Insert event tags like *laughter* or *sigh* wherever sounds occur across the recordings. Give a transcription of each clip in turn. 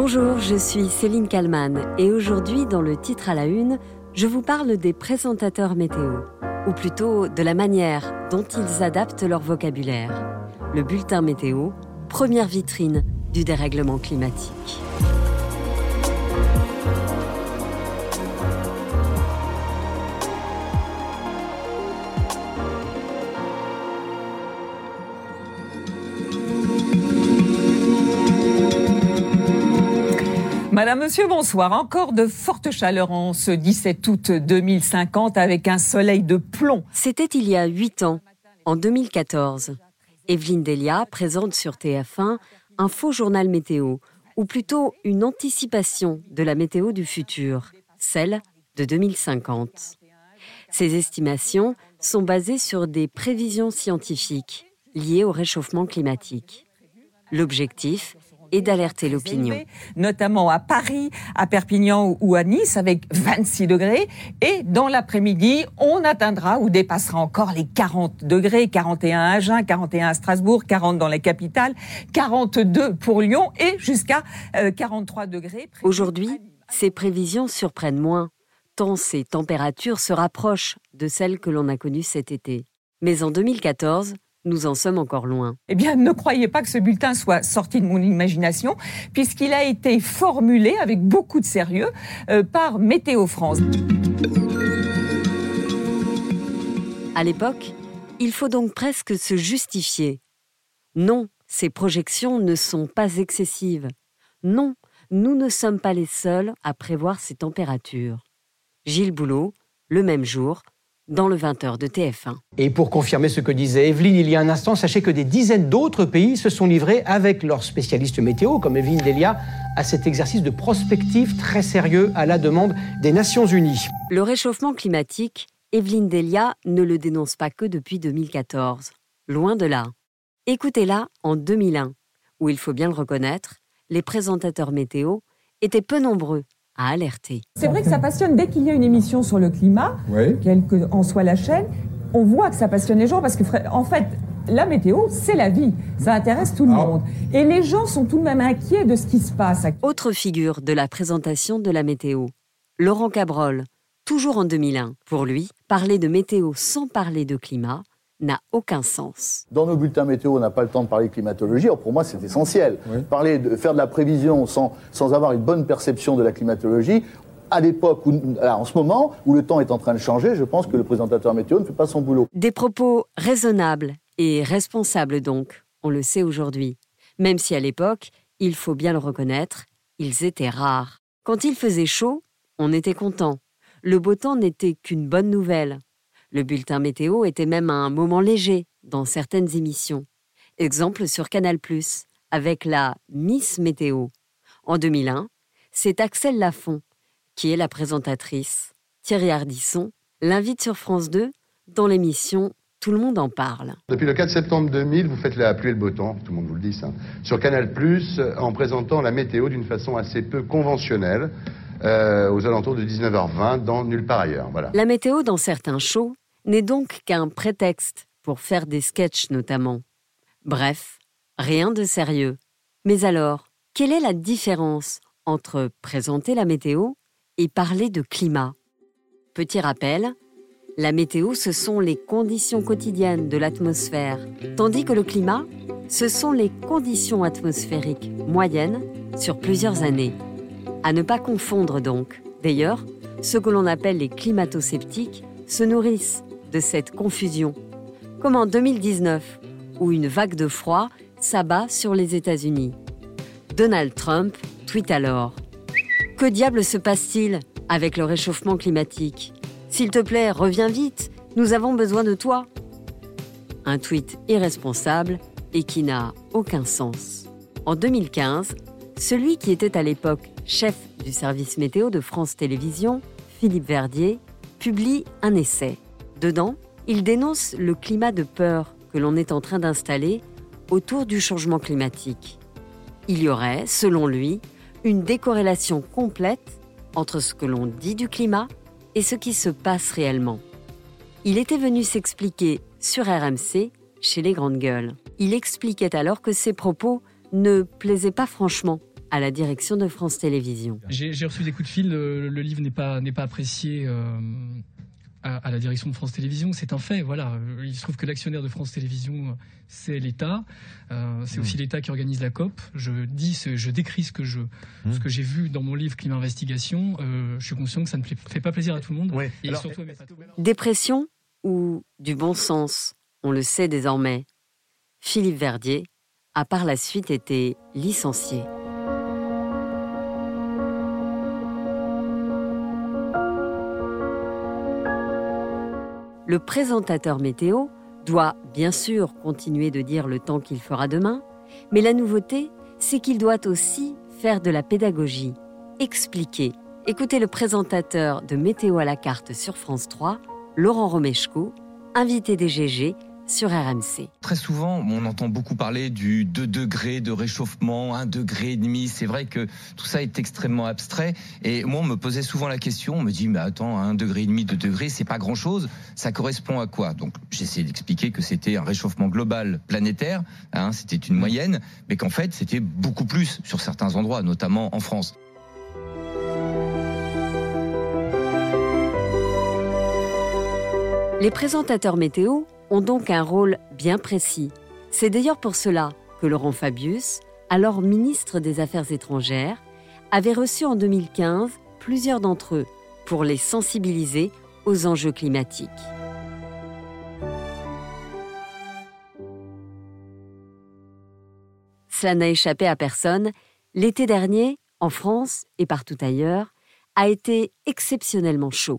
Bonjour, je suis Céline Kalman et aujourd'hui dans le titre à la une, je vous parle des présentateurs météo, ou plutôt de la manière dont ils adaptent leur vocabulaire. Le bulletin météo, première vitrine du dérèglement climatique. Madame, Monsieur, bonsoir. Encore de fortes chaleurs en ce 17 août 2050 avec un soleil de plomb. C'était il y a huit ans, en 2014. Evelyne Delia présente sur TF1 un faux journal météo, ou plutôt une anticipation de la météo du futur, celle de 2050. Ces estimations sont basées sur des prévisions scientifiques liées au réchauffement climatique. L'objectif et d'alerter l'opinion. Notamment à Paris, à Perpignan ou à Nice avec *laughs* 26 degrés. Et dans l'après-midi, on atteindra ou dépassera encore les 40 degrés, 41 à Agen, 41 à Strasbourg, 40 dans la capitale, 42 pour Lyon et jusqu'à 43 euh, degrés. Aujourd'hui, ces prévisions surprennent moins, tant ces températures se rapprochent de celles que l'on a connues cet été. Mais en 2014, nous en sommes encore loin. Eh bien, ne croyez pas que ce bulletin soit sorti de mon imagination, puisqu'il a été formulé avec beaucoup de sérieux euh, par Météo France. À l'époque, il faut donc presque se justifier. Non, ces projections ne sont pas excessives. Non, nous ne sommes pas les seuls à prévoir ces températures. Gilles Boulot, le même jour, dans le 20h de TF1. Et pour confirmer ce que disait Evelyne il y a un instant, sachez que des dizaines d'autres pays se sont livrés avec leurs spécialistes météo, comme Evelyne Delia, à cet exercice de prospective très sérieux à la demande des Nations Unies. Le réchauffement climatique, Evelyne Delia ne le dénonce pas que depuis 2014. Loin de là. Écoutez-la en 2001, où il faut bien le reconnaître, les présentateurs météo étaient peu nombreux alerter. C'est vrai que ça passionne dès qu'il y a une émission sur le climat, quelle qu'en soit la chaîne, on voit que ça passionne les gens parce que en fait, la météo, c'est la vie. Ça intéresse tout le ah. monde. Et les gens sont tout de même inquiets de ce qui se passe. Autre figure de la présentation de la météo, Laurent Cabrol, toujours en 2001. Pour lui, parler de météo sans parler de climat, n'a aucun sens. Dans nos bulletins météo, on n'a pas le temps de parler de climatologie. pour moi, c'est essentiel. Parler de faire de la prévision sans, sans avoir une bonne perception de la climatologie, à l'époque, en ce moment, où le temps est en train de changer, je pense que le présentateur météo ne fait pas son boulot. Des propos raisonnables et responsables donc, on le sait aujourd'hui. Même si à l'époque, il faut bien le reconnaître, ils étaient rares. Quand il faisait chaud, on était content. Le beau temps n'était qu'une bonne nouvelle. Le bulletin météo était même un moment léger dans certaines émissions. Exemple sur Canal ⁇ avec la Miss Météo. En 2001, c'est Axel Lafont qui est la présentatrice. Thierry Ardisson l'invite sur France 2 dans l'émission Tout le monde en parle. Depuis le 4 septembre 2000, vous faites la pluie et le beau temps, tout le monde vous le dit ça, sur Canal ⁇ en présentant la météo d'une façon assez peu conventionnelle. Euh, aux alentours de 19h20 dans Nulle part ailleurs. Voilà. La météo dans certains shows n'est donc qu'un prétexte pour faire des sketchs notamment. Bref, rien de sérieux. Mais alors, quelle est la différence entre présenter la météo et parler de climat? Petit rappel, la météo, ce sont les conditions quotidiennes de l'atmosphère, tandis que le climat, ce sont les conditions atmosphériques moyennes sur plusieurs années. À ne pas confondre donc. D'ailleurs, ceux que l'on appelle les climato-sceptiques se nourrissent de cette confusion. Comme en 2019, où une vague de froid s'abat sur les États-Unis. Donald Trump tweet alors Que diable se passe-t-il avec le réchauffement climatique? S'il te plaît, reviens vite, nous avons besoin de toi. Un tweet irresponsable et qui n'a aucun sens. En 2015, celui qui était à l'époque chef du service météo de France Télévisions, Philippe Verdier, publie un essai. Dedans, il dénonce le climat de peur que l'on est en train d'installer autour du changement climatique. Il y aurait, selon lui, une décorrélation complète entre ce que l'on dit du climat et ce qui se passe réellement. Il était venu s'expliquer sur RMC chez les grandes gueules. Il expliquait alors que ses propos ne plaisaient pas franchement à la direction de France Télévisions. J'ai reçu des coups de fil, le, livre n'est pas, apprécié. Euh, à, la direction de France Télévisions, c'est un fait. Voilà, il se trouve que l'actionnaire de France Télévisions, c'est l'État. Euh, c'est aussi mmh. l'État qui organise la COP. Je dis, je décris ce que je, mmh. ce que j'ai vu dans mon livre Climat Investigation. Euh, je suis conscient que ça ne fait pas plaisir à tout le monde. Et surtout Dépression ou du bon sens, on le sait désormais. Philippe Verdier a par la suite été licencié. Le présentateur météo doit bien sûr continuer de dire le temps qu'il fera demain, mais la nouveauté, c'est qu'il doit aussi faire de la pédagogie, expliquer. Écoutez le présentateur de Météo à la carte sur France 3, Laurent Romeshko, invité des GG sur RMC. Très souvent, on entend beaucoup parler du 2 degrés de réchauffement, 1 degré et demi. C'est vrai que tout ça est extrêmement abstrait. Et moi, on me posait souvent la question, on me dit, mais attends, 1 degré et demi, 2 degrés, c'est pas grand chose. Ça correspond à quoi? Donc, j'essayais d'expliquer que c'était un réchauffement global planétaire, hein, c'était une moyenne, mais qu'en fait, c'était beaucoup plus sur certains endroits, notamment en France. Les présentateurs météo ont donc un rôle bien précis. C'est d'ailleurs pour cela que Laurent Fabius, alors ministre des Affaires étrangères, avait reçu en 2015 plusieurs d'entre eux pour les sensibiliser aux enjeux climatiques. Cela n'a échappé à personne, l'été dernier, en France et partout ailleurs, a été exceptionnellement chaud.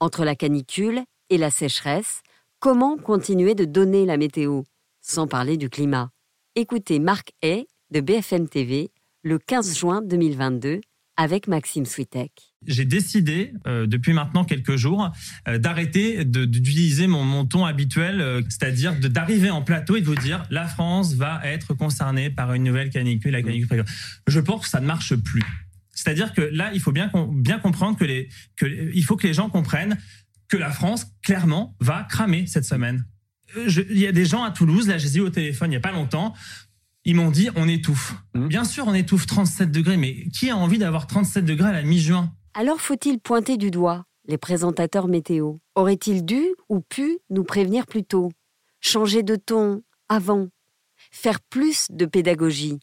Entre la canicule et la sécheresse, Comment continuer de donner la météo Sans parler du climat. Écoutez Marc Hay de BFM TV le 15 juin 2022 avec Maxime Switek. J'ai décidé, euh, depuis maintenant quelques jours, euh, d'arrêter d'utiliser mon, mon, ton habituel, euh, c'est-à-dire d'arriver en plateau et de vous dire la France va être concernée par une nouvelle canicule, la canicule. Je pense que ça ne marche plus. C'est-à-dire que là, il faut bien, comprendre que, il faut que les gens comprennent que la France, clairement, va cramer cette semaine. Euh, il y a des gens à Toulouse, là, j'ai eu au téléphone il n'y a pas longtemps, ils m'ont dit on étouffe. Mmh. Bien sûr, on étouffe 37 degrés, mais qui a envie d'avoir 37 degrés à la mi-juin? Alors faut-il pointer du doigt les présentateurs météo? Auraient-ils dû ou pu nous prévenir plus tôt? Changer de ton avant? Faire plus de pédagogie?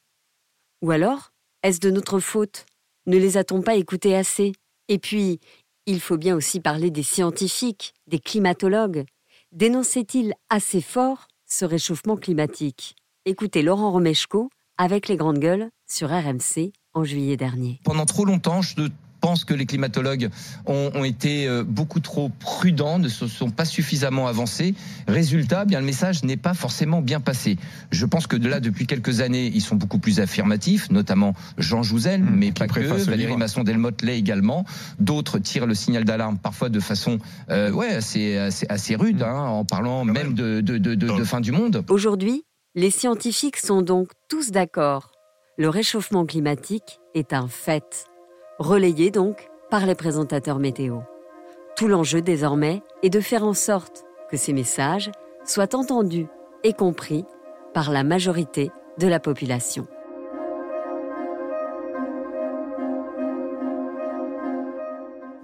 Ou alors, est-ce de notre faute? Ne les a-t-on pas écoutés assez? Et puis, il faut bien aussi parler des scientifiques, des climatologues. Dénonçaient-ils assez fort ce réchauffement climatique? Écoutez Laurent Romeshko avec les grandes gueules sur RMC en juillet dernier. Pendant trop longtemps, je pense que les climatologues ont, été euh, beaucoup trop prudents, ne se sont pas suffisamment avancés. Résultat, bien le message n'est pas forcément bien passé. Je pense que de là, depuis quelques années, ils sont beaucoup plus affirmatifs, notamment Jean Jouzel, mmh, mais pas que, Valérie Masson-Delmotte l'est également. D'autres tirent le signal d'alarme parfois de façon euh, ouais, assez, assez, rude, mmh. hein, en parlant même de, de, de, de fin du monde. Aujourd'hui, les scientifiques sont donc tous d'accord. Le réchauffement climatique est un fait relayé donc par les présentateurs météo. Tout l'enjeu désormais est de faire en sorte que ces messages soient entendus et compris par la majorité de la population.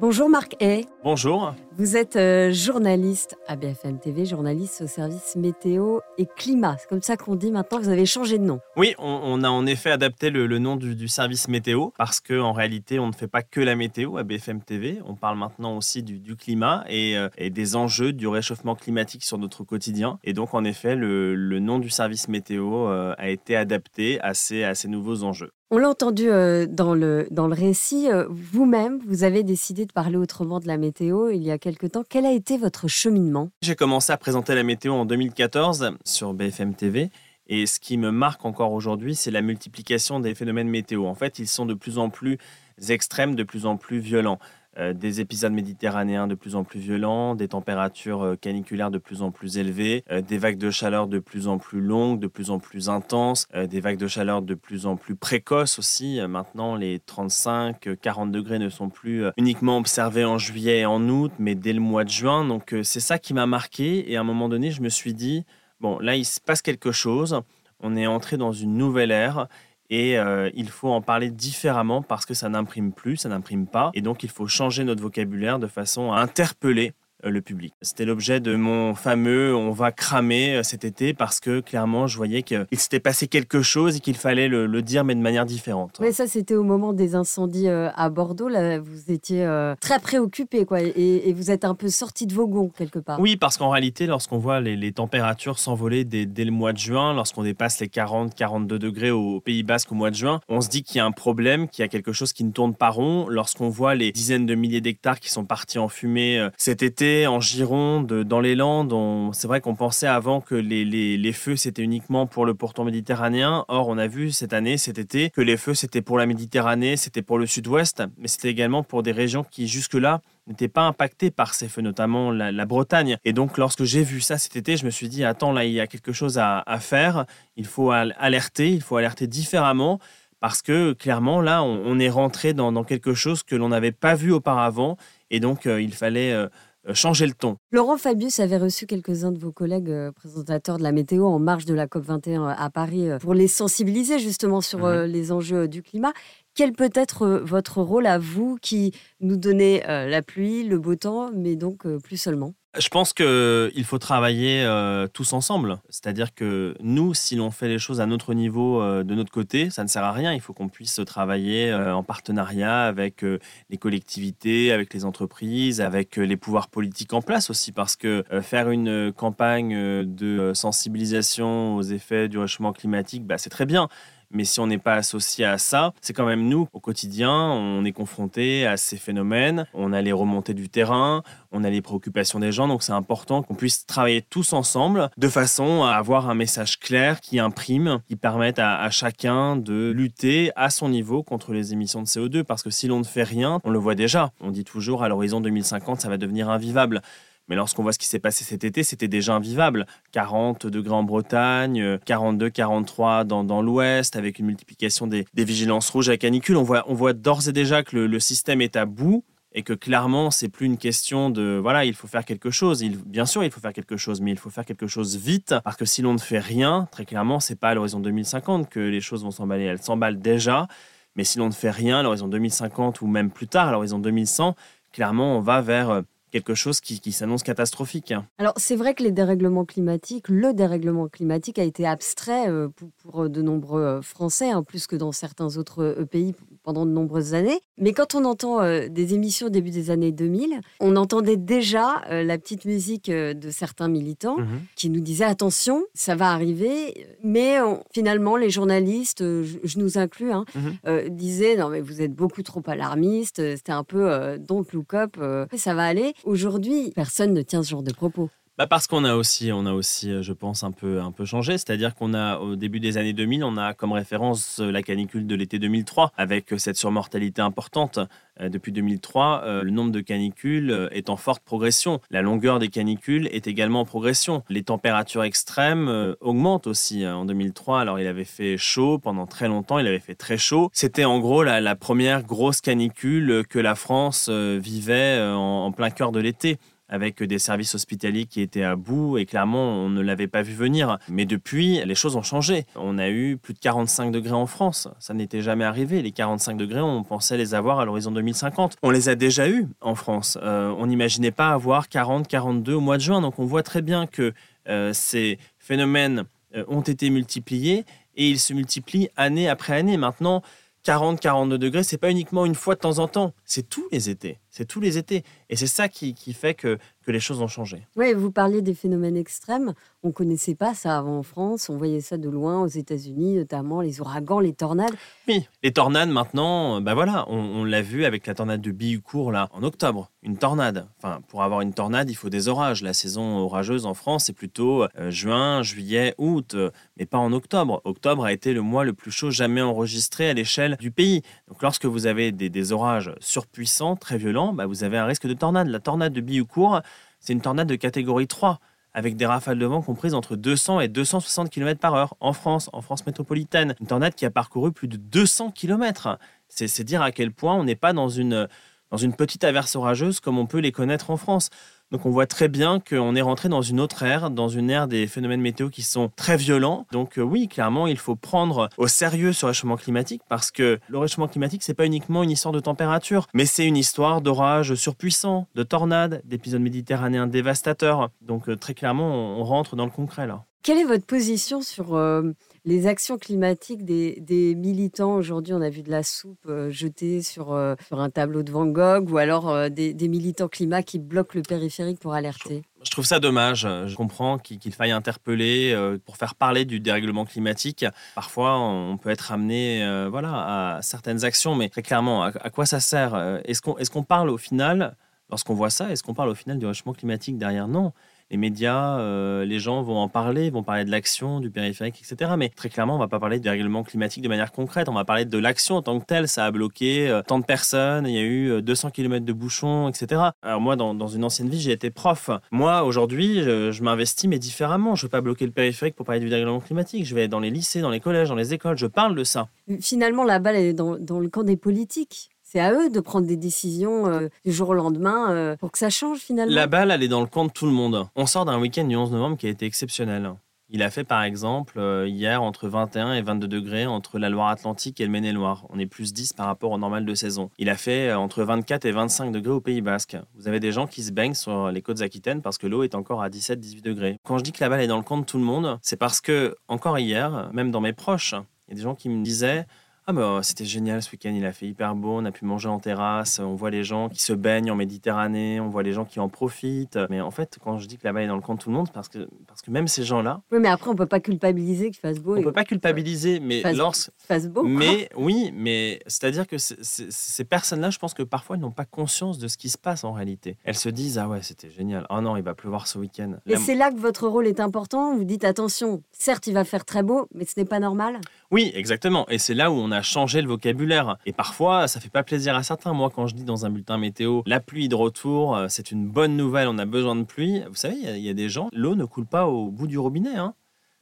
Bonjour Marc Hay. Bonjour. Vous êtes euh, journaliste à BFM TV, journaliste au service météo et climat. C'est comme ça qu'on dit maintenant, vous avez changé de nom. Oui, on, a en effet adapté le, nom du, service météo parce qu'en réalité, on ne fait pas que la météo à BFM TV. On parle maintenant aussi du, climat euh, et, des enjeux du réchauffement climatique sur notre quotidien. Et donc, en effet, le, nom du service météo euh, a été adapté à ces, à ces nouveaux enjeux. On l'a entendu euh, dans, le, récit. Euh, vous-même, vous avez décidé de parler autrement de la météo il y a quelque temps. Quel a été votre cheminement? J'ai commencé à présenter la météo en 2014 sur BFM TV. Et ce qui me marque encore aujourd'hui, c'est la multiplication des phénomènes météo. En fait, ils sont de plus en plus extrêmes, de plus en plus violents. Euh, des épisodes méditerranéens de plus en plus violents, des températures euh, caniculaires de plus en plus élevées, euh, des vagues de chaleur de plus en plus longues, de plus en plus intenses, des vagues de chaleur de plus en plus précoces aussi. maintenant, les 35-40 degrés ne sont plus uniquement observés en juillet et en août, mais dès le mois de juin. Donc c'est ça qui m'a marqué et à un moment donné, je me suis dit, bon, là, il se passe quelque chose, on est entré dans une nouvelle ère Et euh, il faut en parler différemment parce que ça n'imprime plus, ça n'imprime pas. Et donc il faut changer notre vocabulaire de façon à interpeller le public. C'était l'objet de mon fameux on va cramer euh, cet été parce que clairement je voyais qu'il s'était passé quelque chose et qu'il fallait le, dire mais de manière différente. Mais ça c'était au moment des incendies euh, à Bordeaux, là vous étiez très préoccupé quoi et, vous êtes un peu sorti de vos gonds quelque part. Oui parce qu'en réalité lorsqu'on voit les, températures s'envoler dès, le mois de juin, lorsqu'on dépasse les 40-42 degrés au Pays Basque au mois de juin, on se dit qu'il y a un problème, qu'il y a quelque chose qui ne tourne pas rond. Lorsqu'on voit les dizaines de milliers d'hectares qui sont partis en fumée cet été, en Gironde, dans les Landes. C'est vrai qu'on pensait avant que les, feux, c'était uniquement pour le pourtour méditerranéen. Or, on a vu cette année, cet été, que les feux, c'était pour la Méditerranée, c'était pour le sud-ouest, mais c'était également pour des régions qui, jusque-là, n'étaient pas impactées par ces feux, notamment la, Bretagne. Et donc, lorsque j'ai vu ça cet été, je me suis dit, attends, là, il y a quelque chose à, faire. Il faut alerter, il faut alerter différemment parce que clairement, là, on, est rentré dans, quelque chose que l'on n'avait pas vu auparavant. Et donc, euh, il fallait euh, changer le ton. Laurent Fabius avait reçu quelques-uns de vos collègues euh, présentateurs de la météo en marge de la COP21 euh, à Paris pour les sensibiliser justement sur mhm. les enjeux du climat. Quel peut être votre rôle à vous qui nous donnez la pluie, le beau temps, mais donc plus seulement? Je pense qu'il faut travailler euh, tous ensemble. C'est-à-dire que nous, si l'on fait les choses à notre niveau, euh, de notre côté, ça ne sert à rien. Il faut qu'on puisse travailler euh, en partenariat avec les collectivités, avec les entreprises, avec les pouvoirs politiques en place aussi. Parce que faire une campagne de sensibilisation aux effets du réchauffement climatique, bah, c'est très bien. Mais si on n'est pas associé à ça, c'est quand même nous, au quotidien, on est confronté à ces phénomènes, on a les remontées du terrain, on a les préoccupations des gens, donc c'est important qu'on puisse travailler tous ensemble de façon à avoir un message clair qui imprime, qui permette à, à chacun de lutter à son niveau contre les émissions de CO2, parce que si l'on ne fait rien, on le voit déjà, on dit toujours à l'horizon 2050, ça va devenir invivable. Mais lorsqu'on voit ce qui s'est passé cet été, c'était déjà invivable. 40 degrés en Bretagne, 42, 43 dans, l'ouest, avec une multiplication des, vigilances rouges à canicule. On voit, d'ores et déjà que le, système est à bout et que clairement, c'est plus une question de voilà, il faut faire quelque chose. Bien sûr, il faut faire quelque chose, mais il faut faire quelque chose vite parce que si l'on ne fait rien, très clairement, c'est pas à l'horizon 2050 que les choses vont s'emballer. Elles s'emballent déjà, mais si l'on ne fait rien à l'horizon 2050 ou même plus tard, à l'horizon 2100, clairement, on va vers quelque chose qui, s'annonce catastrophique. Alors c'est vrai que les dérèglements climatiques, le dérèglement climatique a été abstrait euh, pour, de nombreux euh, Français, hein, plus que dans certains autres euh, pays pendant de nombreuses années. Mais quand on entend des émissions au début des années 2000, on entendait déjà la petite musique de certains militants mhm. qui nous disaient attention, ça va arriver. Mais finalement, les journalistes, je, nous inclus, hein, mhm. disaient non mais vous êtes beaucoup trop alarmiste, c'était un peu don't look up, ça va aller. Aujourd'hui, personne ne tient ce genre de propos. Bah parce qu'on a aussi, euh, je pense, un peu, un peu changé. C'est-à-dire qu'on a, au début des années 2000, on a comme référence euh, la canicule de l'été 2003, avec euh, cette surmortalité importante. Depuis 2003, le nombre de canicules est en forte progression. La longueur des canicules est également en progression. Les températures extrêmes augmentent aussi. En 2003, alors il avait fait chaud pendant très longtemps, il avait fait très chaud. C'était en gros la, première grosse canicule que la France vivait en plein cœur de l'été avec des services hospitaliers qui étaient à bout et clairement on ne l'avait pas vu venir. Mais depuis, les choses ont changé. On a eu plus de 45 degrés en France. Ça n'était jamais arrivé. Les 45 degrés, on pensait les avoir à l'horizon 2050. On les a déjà eus en France. Euh, on n'imaginait pas avoir 40, 42 au mois de juin. Donc on voit très bien que euh, ces phénomènes euh, ont été multipliés et ils se multiplient année après année. Maintenant, 40, 42 degrés, c'est pas uniquement une fois de temps en temps, c'est tous les étés. C'est tous les étés. Et c'est ça qui, qui fait que, que, les choses ont changé. Oui, vous parliez des phénomènes extrêmes. On ne connaissait pas ça avant en France. On voyait ça de loin aux États-Unis, notamment les ouragans, les tornades. Oui, les tornades maintenant, ben voilà, on, l'a vu avec la tornade de Bihucourt là, en octobre. Une tornade. Enfin, pour avoir une tornade, il faut des orages. La saison orageuse en France, c'est plutôt euh, juin, juillet, août, mais pas en octobre. Octobre a été le mois le plus chaud jamais enregistré à l'échelle du pays. Donc lorsque vous avez des, des orages surpuissants, très violents, bah, vous avez un risque de tornade. La tornade de Bioucourt, c'est une tornade de catégorie 3 avec des rafales de vent comprises entre 200 et 260 km par heure en France, en France métropolitaine. Une tornade qui a parcouru plus de 200 km. C'est dire à quel point on n'est pas dans une, dans une petite averse orageuse comme on peut les connaître en France. Donc on voit très bien qu'on est rentré dans une autre ère, dans une ère des phénomènes météo qui sont très violents. Donc euh, oui, clairement, il faut prendre au sérieux ce réchauffement climatique parce que le réchauffement climatique, c'est pas uniquement une histoire de température, mais c'est une histoire d'orages surpuissants, de tornades, d'épisodes méditerranéens dévastateurs. Donc euh, très clairement, on rentre dans le concret là. Quelle est votre position sur euh, les actions climatiques des, militants Aujourd'hui, on a vu de la soupe euh, jetée sur, euh, sur un tableau de Van Gogh ou alors des, militants climat qui bloquent le périphérique pour alerter. Je trouve ça dommage. Je comprends qu'il faille interpeller pour faire parler du dérèglement climatique. Parfois, on peut être amené voilà, à certaines actions, mais très clairement, à, quoi ça sert Est-ce qu'on est qu'on parle au final, lorsqu'on voit ça, est-ce qu'on parle au final du réchauffement climatique derrière? Non les médias, euh, les gens vont en parler, vont parler de l'action, du périphérique, etc. Mais très clairement, on ne va pas parler du règlement climatique de manière concrète. On va parler de l'action en tant que telle. Ça a bloqué euh, tant de personnes, il y a eu 200 euh, km de bouchons, etc. Alors moi, dans, une ancienne vie, j'ai été prof. Moi, aujourd'hui, je, m'investis, mais différemment. Je ne veux pas bloquer le périphérique pour parler du dérèglement climatique. Je vais dans les lycées, dans les collèges, dans les écoles. Je parle de ça. Finalement, la balle est dans le camp des politiques. C'est à eux de prendre des décisions euh, du jour au lendemain euh, pour que ça change finalement. La balle, elle est dans le camp de tout le monde. On sort d'un week-end du 11 novembre qui a été exceptionnel. Il a fait par exemple euh, hier entre 21 et 22 degrés entre la Loire-Atlantique et le Maine-et-Loire. On est plus 10 par rapport au normal de saison. Il a fait entre 24 et 25 degrés au Pays Basque. Vous avez des gens qui se baignent sur les côtes aquitaines parce que l'eau est encore à 17-18 degrés. Quand je dis que la balle est dans le camp de tout le monde, c'est parce que encore hier, même dans mes proches, il y a des gens qui me disaient ah bah, c'était génial ce week-end, il a fait hyper beau, on a pu manger en terrasse, on voit les gens qui se baignent en Méditerranée, on voit les gens qui en profitent. Mais en fait, quand je dis que la balle est dans le camp de tout le monde, parce que, parce que même ces gens-là... Oui, mais après, on peut pas culpabiliser qu'il fasse beau. On peut pas culpabiliser, mais fasse, Fasse beau. Mais oui, mais c'est-à-dire que ces personnes-là, je pense que parfois, elles n'ont pas conscience de ce qui se passe en réalité. Elles se disent, ah ouais, c'était génial. Ah non, il va pleuvoir ce week-end. Et c'est là que votre rôle est important. Vous dites, attention, certes, il va faire très beau, mais ce n'est pas normal. Oui, exactement. Et c'est là où on a changé le vocabulaire. Et parfois, ça fait pas plaisir à certains. Moi, quand je dis dans un bulletin météo, la pluie de retour, euh, c'est une bonne nouvelle, on a besoin de pluie. Vous savez, il y, a des gens, l'eau ne coule pas au bout du robinet. Hein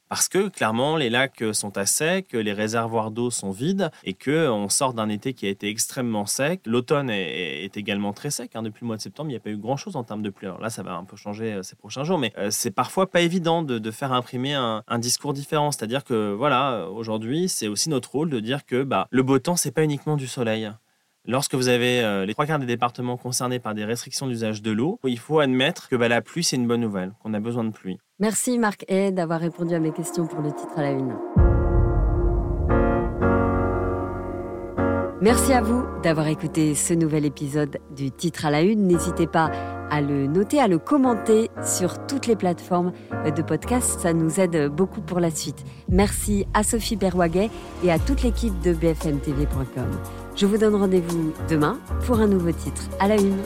parce que clairement les lacs sont à sec, les réservoirs d'eau sont vides et que on sort d'un été qui a été extrêmement sec. L'automne est, également très sec. Hein. Depuis le mois de septembre, il n'y a pas eu grand chose en termes de pluie. Là, ça va un peu changer euh, ces prochains jours, mais euh, c'est parfois pas évident de, faire imprimer un, discours différent. C'est-à-dire que voilà, aujourd'hui, c'est aussi notre rôle de dire que bah, le beau temps, c'est pas uniquement du soleil. Lorsque vous avez euh, les trois quarts des départements concernés par des restrictions d'usage de l'eau, il faut admettre que bah, la pluie, c'est une bonne nouvelle, qu'on a besoin de pluie. Merci Marc Hay d'avoir répondu à mes questions pour le titre à la une. Merci à vous d'avoir écouté ce nouvel épisode du titre à la une. N'hésitez pas à le noter, à le commenter sur toutes les plateformes de podcast. Ça nous aide beaucoup pour la suite. Merci à Sophie Berwaguet et à toute l'équipe de bfmtv.com. Je vous donne rendez-vous demain pour un nouveau titre à la une.